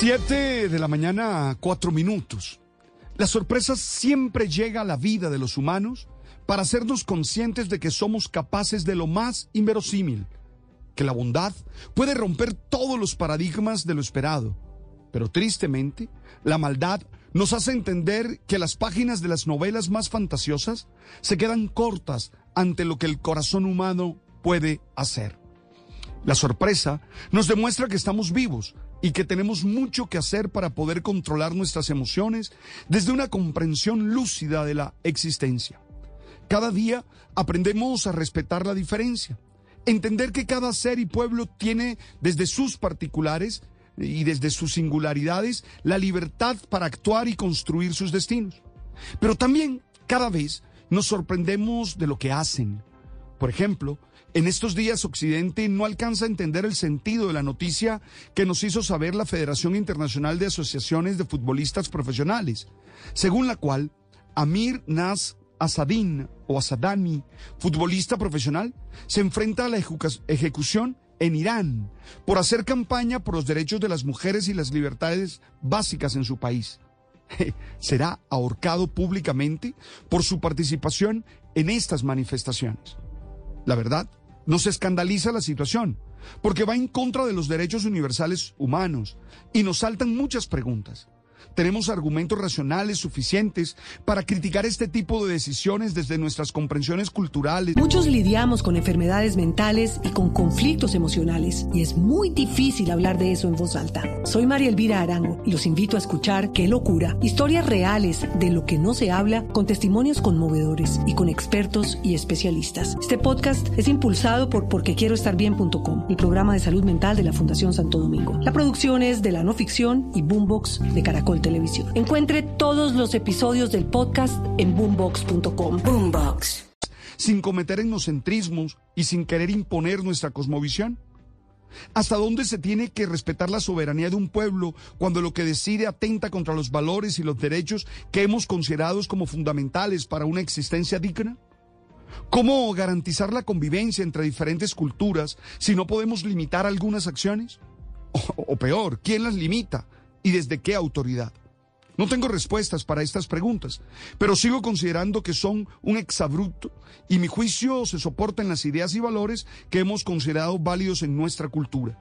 Siete de la mañana, cuatro minutos. La sorpresa siempre llega a la vida de los humanos para hacernos conscientes de que somos capaces de lo más inverosímil, que la bondad puede romper todos los paradigmas de lo esperado. Pero tristemente, la maldad nos hace entender que las páginas de las novelas más fantasiosas se quedan cortas ante lo que el corazón humano puede hacer. La sorpresa nos demuestra que estamos vivos, y que tenemos mucho que hacer para poder controlar nuestras emociones desde una comprensión lúcida de la existencia. Cada día aprendemos a respetar la diferencia, entender que cada ser y pueblo tiene desde sus particulares y desde sus singularidades la libertad para actuar y construir sus destinos. Pero también cada vez nos sorprendemos de lo que hacen. Por ejemplo, en estos días Occidente no alcanza a entender el sentido de la noticia que nos hizo saber la Federación Internacional de Asociaciones de Futbolistas Profesionales, según la cual Amir Nas Asadin o Asadani, futbolista profesional, se enfrenta a la ejecución en Irán por hacer campaña por los derechos de las mujeres y las libertades básicas en su país. Será ahorcado públicamente por su participación en estas manifestaciones. La verdad, nos escandaliza la situación, porque va en contra de los derechos universales humanos y nos saltan muchas preguntas. Tenemos argumentos racionales suficientes para criticar este tipo de decisiones desde nuestras comprensiones culturales. Muchos lidiamos con enfermedades mentales y con conflictos emocionales y es muy difícil hablar de eso en voz alta. Soy María Elvira Arango y los invito a escuchar Qué locura, historias reales de lo que no se habla con testimonios conmovedores y con expertos y especialistas. Este podcast es impulsado por porquequieroestarbien.com, el programa de salud mental de la Fundación Santo Domingo. La producción es de la no ficción y Boombox de Caracol Televisión. Encuentre todos los episodios del podcast en boombox.com. Boombox. Sin cometer etnocentrismos y sin querer imponer nuestra cosmovisión. ¿Hasta dónde se tiene que respetar la soberanía de un pueblo cuando lo que decide atenta contra los valores y los derechos que hemos considerado como fundamentales para una existencia digna? ¿Cómo garantizar la convivencia entre diferentes culturas si no podemos limitar algunas acciones? O, o peor, ¿quién las limita? Y desde qué autoridad? No tengo respuestas para estas preguntas, pero sigo considerando que son un exabrupto y mi juicio se soporta en las ideas y valores que hemos considerado válidos en nuestra cultura.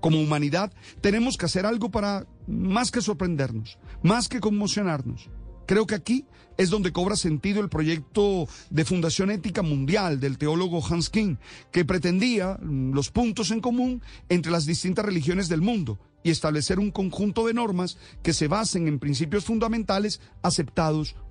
Como humanidad tenemos que hacer algo para más que sorprendernos, más que conmocionarnos. Creo que aquí es donde cobra sentido el proyecto de Fundación Ética Mundial del teólogo Hans King, que pretendía los puntos en común entre las distintas religiones del mundo y establecer un conjunto de normas que se basen en principios fundamentales aceptados